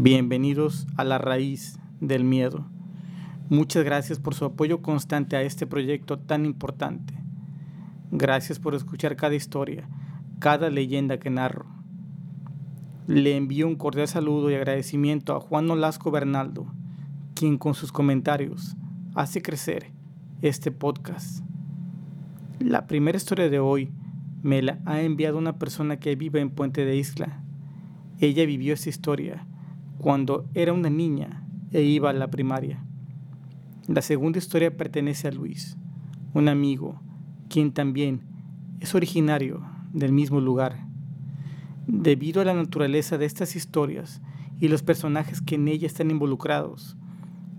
Bienvenidos a la raíz del miedo. Muchas gracias por su apoyo constante a este proyecto tan importante. Gracias por escuchar cada historia, cada leyenda que narro. Le envío un cordial saludo y agradecimiento a Juan Olasco Bernaldo, quien con sus comentarios hace crecer este podcast. La primera historia de hoy me la ha enviado una persona que vive en Puente de Isla. Ella vivió esta historia cuando era una niña e iba a la primaria. La segunda historia pertenece a Luis, un amigo, quien también es originario del mismo lugar. Debido a la naturaleza de estas historias y los personajes que en ellas están involucrados,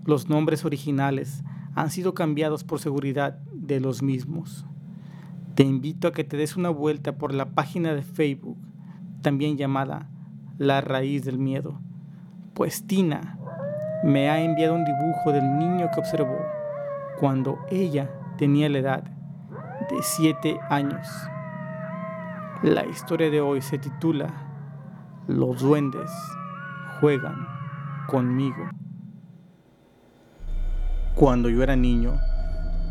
los nombres originales han sido cambiados por seguridad de los mismos. Te invito a que te des una vuelta por la página de Facebook, también llamada La raíz del miedo, pues Tina me ha enviado un dibujo del niño que observó cuando ella tenía la edad de 7 años. La historia de hoy se titula Los duendes juegan conmigo. Cuando yo era niño,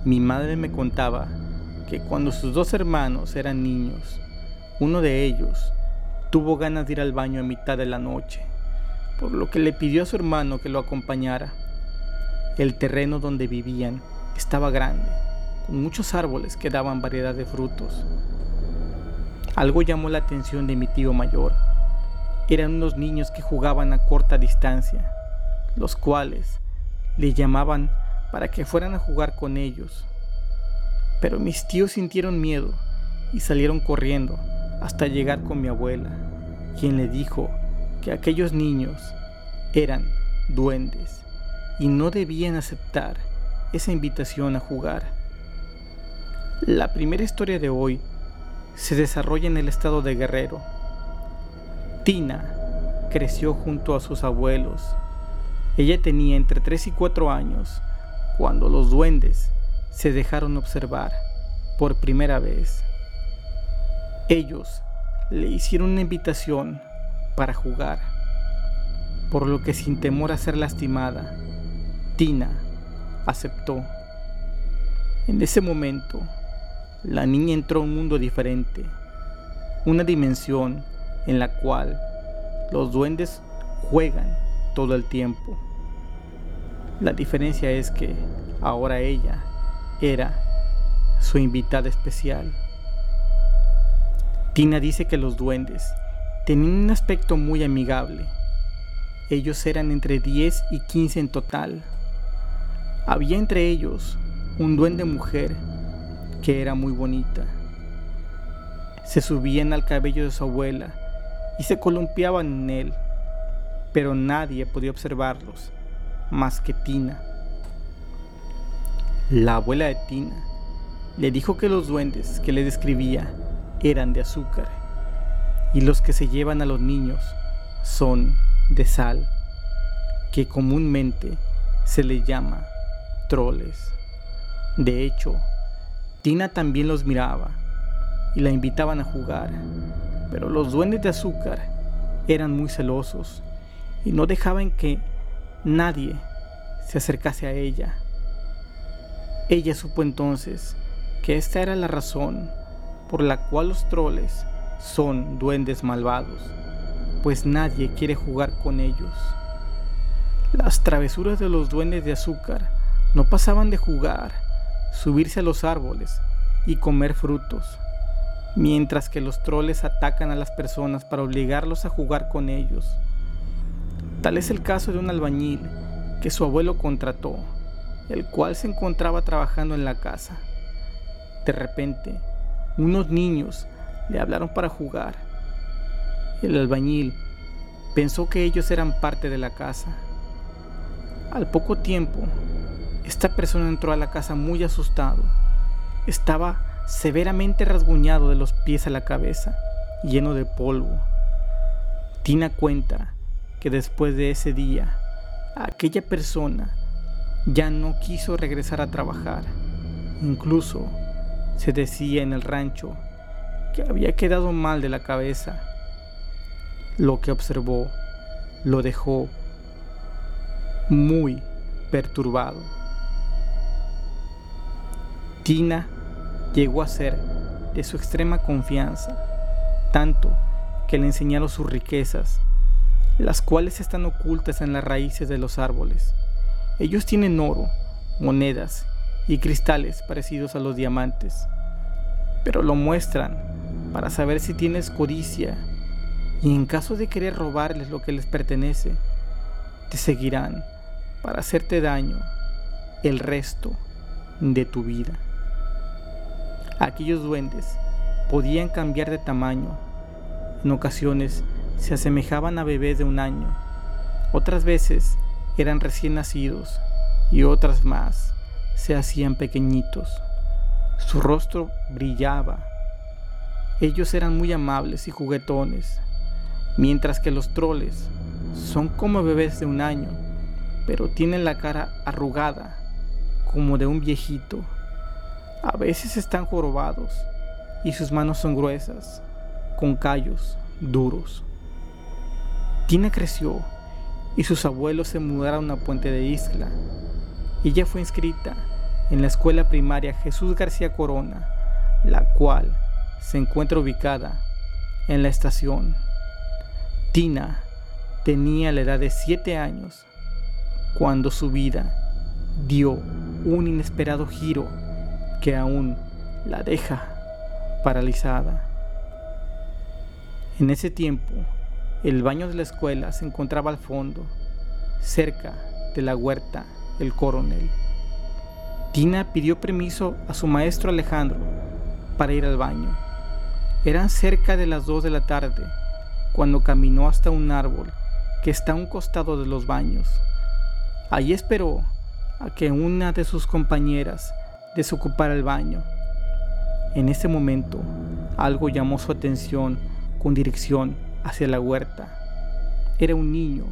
mi madre me contaba que cuando sus dos hermanos eran niños, uno de ellos tuvo ganas de ir al baño a mitad de la noche por lo que le pidió a su hermano que lo acompañara. El terreno donde vivían estaba grande, con muchos árboles que daban variedad de frutos. Algo llamó la atención de mi tío mayor. Eran unos niños que jugaban a corta distancia, los cuales le llamaban para que fueran a jugar con ellos. Pero mis tíos sintieron miedo y salieron corriendo hasta llegar con mi abuela, quien le dijo que aquellos niños eran duendes y no debían aceptar esa invitación a jugar. La primera historia de hoy se desarrolla en el estado de Guerrero. Tina creció junto a sus abuelos. Ella tenía entre 3 y 4 años cuando los duendes se dejaron observar por primera vez. Ellos le hicieron una invitación para jugar, por lo que sin temor a ser lastimada, Tina aceptó. En ese momento, la niña entró a un mundo diferente, una dimensión en la cual los duendes juegan todo el tiempo. La diferencia es que ahora ella era su invitada especial. Tina dice que los duendes Tenían un aspecto muy amigable. Ellos eran entre 10 y 15 en total. Había entre ellos un duende mujer que era muy bonita. Se subían al cabello de su abuela y se columpiaban en él, pero nadie podía observarlos más que Tina. La abuela de Tina le dijo que los duendes que le describía eran de azúcar y los que se llevan a los niños son de sal, que comúnmente se les llama troles. De hecho, Tina también los miraba y la invitaban a jugar, pero los duendes de azúcar eran muy celosos y no dejaban que nadie se acercase a ella. Ella supo entonces que esta era la razón por la cual los troles son duendes malvados, pues nadie quiere jugar con ellos. Las travesuras de los duendes de azúcar no pasaban de jugar, subirse a los árboles y comer frutos, mientras que los troles atacan a las personas para obligarlos a jugar con ellos. Tal es el caso de un albañil que su abuelo contrató, el cual se encontraba trabajando en la casa. De repente, unos niños le hablaron para jugar. El albañil pensó que ellos eran parte de la casa. Al poco tiempo, esta persona entró a la casa muy asustado. Estaba severamente rasguñado de los pies a la cabeza, lleno de polvo. Tina cuenta que después de ese día aquella persona ya no quiso regresar a trabajar. Incluso se decía en el rancho que había quedado mal de la cabeza. Lo que observó lo dejó muy perturbado. Tina llegó a ser de su extrema confianza, tanto que le enseñaron sus riquezas, las cuales están ocultas en las raíces de los árboles. Ellos tienen oro, monedas y cristales parecidos a los diamantes, pero lo muestran para saber si tienes codicia y en caso de querer robarles lo que les pertenece, te seguirán para hacerte daño el resto de tu vida. Aquellos duendes podían cambiar de tamaño. En ocasiones se asemejaban a bebés de un año. Otras veces eran recién nacidos y otras más se hacían pequeñitos. Su rostro brillaba. Ellos eran muy amables y juguetones, mientras que los troles son como bebés de un año, pero tienen la cara arrugada, como de un viejito. A veces están jorobados y sus manos son gruesas, con callos duros. Tina creció y sus abuelos se mudaron a Puente de Isla. Ella fue inscrita en la escuela primaria Jesús García Corona, la cual se encuentra ubicada en la estación. Tina tenía la edad de 7 años cuando su vida dio un inesperado giro que aún la deja paralizada. En ese tiempo, el baño de la escuela se encontraba al fondo, cerca de la huerta El Coronel. Tina pidió permiso a su maestro Alejandro para ir al baño. Eran cerca de las dos de la tarde cuando caminó hasta un árbol que está a un costado de los baños. Allí esperó a que una de sus compañeras desocupara el baño. En ese momento, algo llamó su atención con dirección hacia la huerta. Era un niño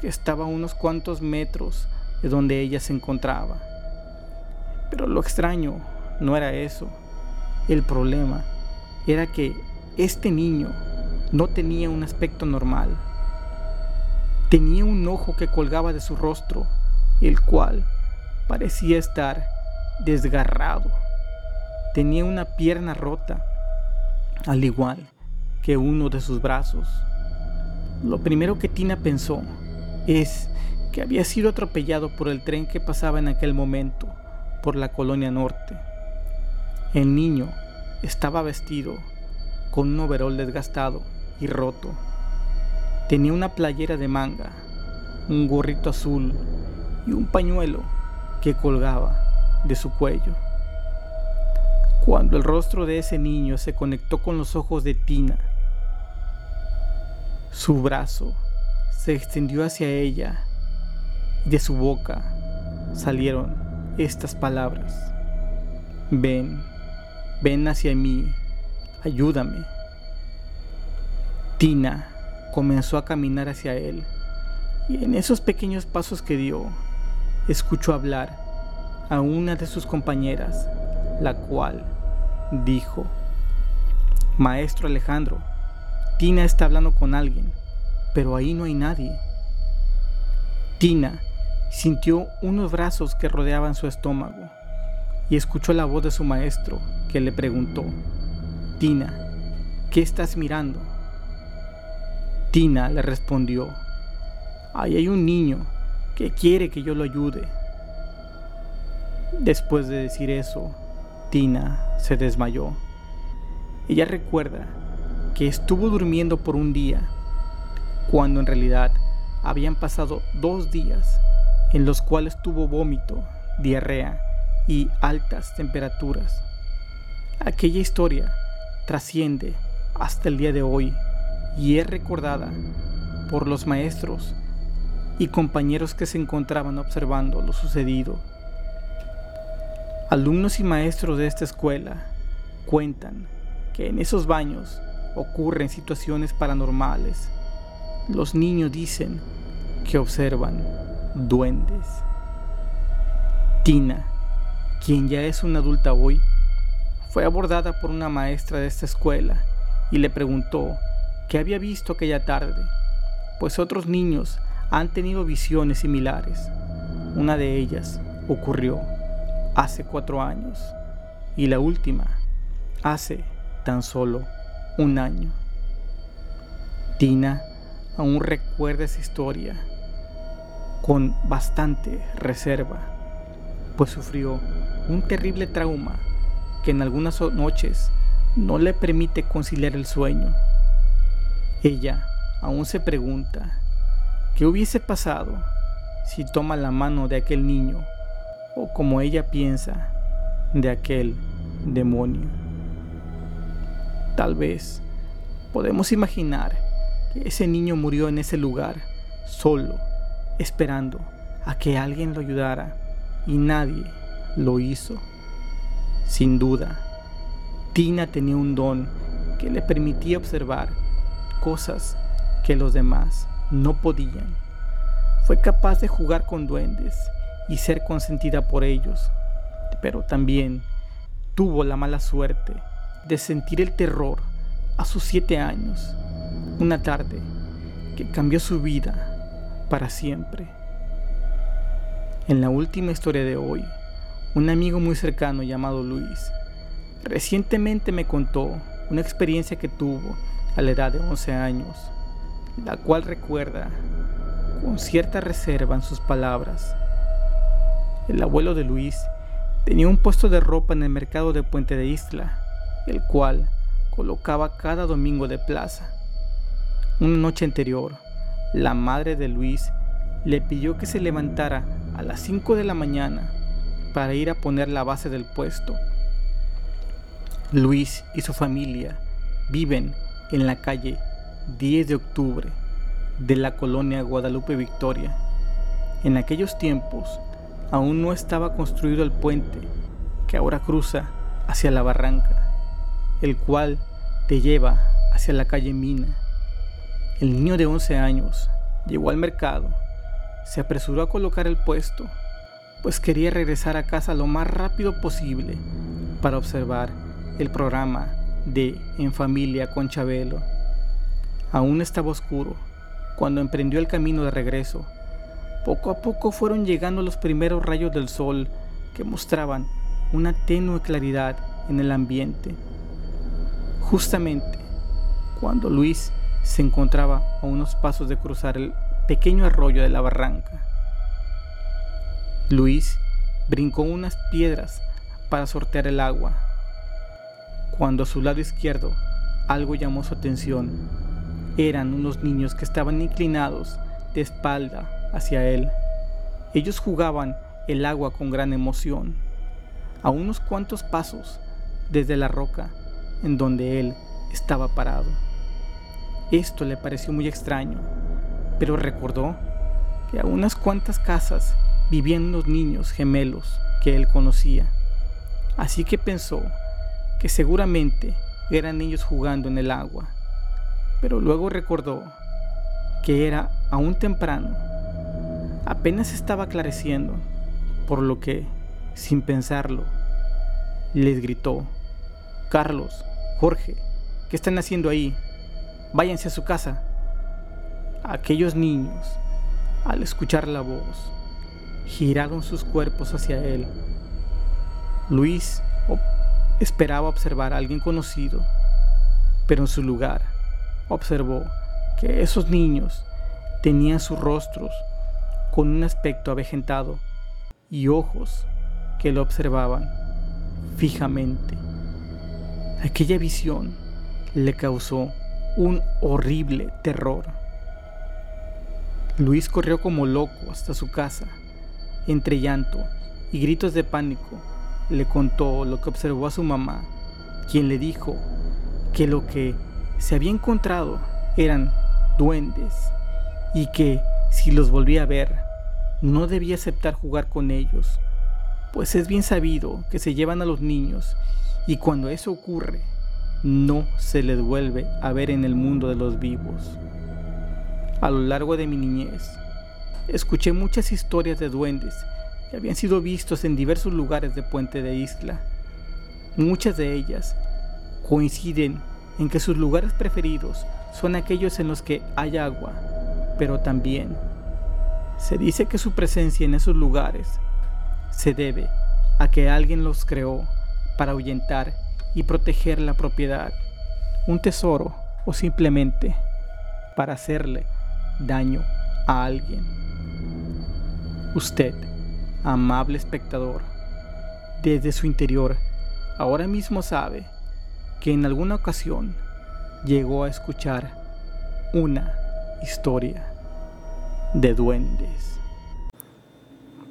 que estaba a unos cuantos metros de donde ella se encontraba. Pero lo extraño no era eso. El problema era que este niño no tenía un aspecto normal. Tenía un ojo que colgaba de su rostro, el cual parecía estar desgarrado. Tenía una pierna rota, al igual que uno de sus brazos. Lo primero que Tina pensó es que había sido atropellado por el tren que pasaba en aquel momento por la colonia norte. El niño estaba vestido con un overol desgastado y roto. Tenía una playera de manga, un gorrito azul y un pañuelo que colgaba de su cuello. Cuando el rostro de ese niño se conectó con los ojos de Tina, su brazo se extendió hacia ella y de su boca salieron estas palabras. Ven, ven hacia mí, ayúdame. Tina comenzó a caminar hacia él y en esos pequeños pasos que dio, escuchó hablar a una de sus compañeras, la cual dijo, Maestro Alejandro, Tina está hablando con alguien, pero ahí no hay nadie. Tina sintió unos brazos que rodeaban su estómago y escuchó la voz de su maestro que le preguntó, Tina, ¿qué estás mirando? Tina le respondió, ahí hay un niño que quiere que yo lo ayude. Después de decir eso, Tina se desmayó. Ella recuerda que estuvo durmiendo por un día, cuando en realidad habían pasado dos días en los cuales tuvo vómito, diarrea y altas temperaturas. Aquella historia trasciende hasta el día de hoy y es recordada por los maestros y compañeros que se encontraban observando lo sucedido. Alumnos y maestros de esta escuela cuentan que en esos baños ocurren situaciones paranormales. Los niños dicen que observan duendes. Tina, quien ya es una adulta hoy, fue abordada por una maestra de esta escuela y le preguntó qué había visto aquella tarde, pues otros niños han tenido visiones similares. Una de ellas ocurrió hace cuatro años y la última hace tan solo un año. Tina aún recuerda esa historia con bastante reserva, pues sufrió un terrible trauma que en algunas noches no le permite conciliar el sueño. Ella aún se pregunta qué hubiese pasado si toma la mano de aquel niño o como ella piensa de aquel demonio. Tal vez podemos imaginar que ese niño murió en ese lugar solo, esperando a que alguien lo ayudara y nadie lo hizo. Sin duda, Tina tenía un don que le permitía observar cosas que los demás no podían. Fue capaz de jugar con duendes y ser consentida por ellos, pero también tuvo la mala suerte de sentir el terror a sus siete años, una tarde que cambió su vida para siempre. En la última historia de hoy, un amigo muy cercano llamado Luis recientemente me contó una experiencia que tuvo a la edad de 11 años, la cual recuerda con cierta reserva en sus palabras. El abuelo de Luis tenía un puesto de ropa en el mercado de Puente de Isla, el cual colocaba cada domingo de plaza. Una noche anterior, la madre de Luis le pidió que se levantara a las 5 de la mañana para ir a poner la base del puesto. Luis y su familia viven en la calle 10 de octubre de la colonia Guadalupe Victoria. En aquellos tiempos aún no estaba construido el puente que ahora cruza hacia la barranca, el cual te lleva hacia la calle Mina. El niño de 11 años llegó al mercado, se apresuró a colocar el puesto, pues quería regresar a casa lo más rápido posible para observar el programa de En Familia con Chabelo. Aún estaba oscuro cuando emprendió el camino de regreso. Poco a poco fueron llegando los primeros rayos del sol que mostraban una tenue claridad en el ambiente. Justamente cuando Luis se encontraba a unos pasos de cruzar el pequeño arroyo de la barranca. Luis brincó unas piedras para sortear el agua, cuando a su lado izquierdo algo llamó su atención. Eran unos niños que estaban inclinados de espalda hacia él. Ellos jugaban el agua con gran emoción. A unos cuantos pasos desde la roca en donde él estaba parado. Esto le pareció muy extraño, pero recordó que a unas cuantas casas vivían unos niños gemelos que él conocía. Así que pensó que seguramente eran ellos jugando en el agua, pero luego recordó que era aún temprano, apenas estaba aclareciendo, por lo que, sin pensarlo, les gritó, Carlos, Jorge, ¿qué están haciendo ahí? Váyanse a su casa. Aquellos niños, al escuchar la voz, giraron sus cuerpos hacia él. Luis esperaba observar a alguien conocido, pero en su lugar observó que esos niños tenían sus rostros con un aspecto avejentado y ojos que lo observaban fijamente. Aquella visión le causó un horrible terror. Luis corrió como loco hasta su casa. Entre llanto y gritos de pánico, le contó lo que observó a su mamá, quien le dijo que lo que se había encontrado eran duendes y que si los volvía a ver, no debía aceptar jugar con ellos, pues es bien sabido que se llevan a los niños y cuando eso ocurre, no se les vuelve a ver en el mundo de los vivos. A lo largo de mi niñez, escuché muchas historias de duendes que habían sido vistos en diversos lugares de Puente de Isla. Muchas de ellas coinciden en que sus lugares preferidos son aquellos en los que hay agua, pero también se dice que su presencia en esos lugares se debe a que alguien los creó para ahuyentar y proteger la propiedad, un tesoro o simplemente para hacerle daño a alguien. Usted, amable espectador, desde su interior, ahora mismo sabe que en alguna ocasión llegó a escuchar una historia de duendes.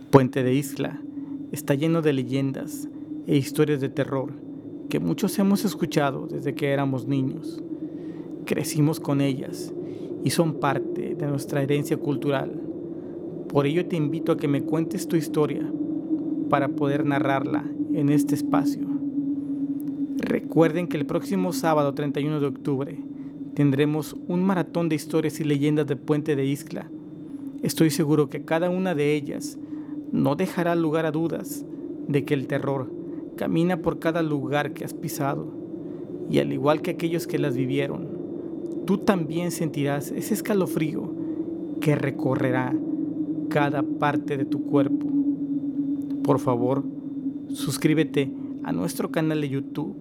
Puente de Isla está lleno de leyendas e historias de terror que muchos hemos escuchado desde que éramos niños. Crecimos con ellas y son parte de nuestra herencia cultural. Por ello te invito a que me cuentes tu historia para poder narrarla en este espacio. Recuerden que el próximo sábado 31 de octubre tendremos un maratón de historias y leyendas de Puente de Isla. Estoy seguro que cada una de ellas no dejará lugar a dudas de que el terror Camina por cada lugar que has pisado y al igual que aquellos que las vivieron, tú también sentirás ese escalofrío que recorrerá cada parte de tu cuerpo. Por favor, suscríbete a nuestro canal de YouTube.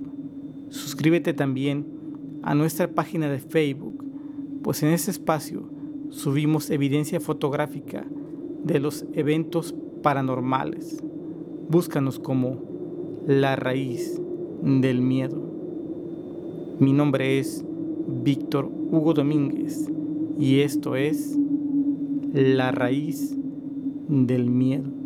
Suscríbete también a nuestra página de Facebook, pues en este espacio subimos evidencia fotográfica de los eventos paranormales. Búscanos como la raíz del miedo. Mi nombre es Víctor Hugo Domínguez y esto es La raíz del miedo.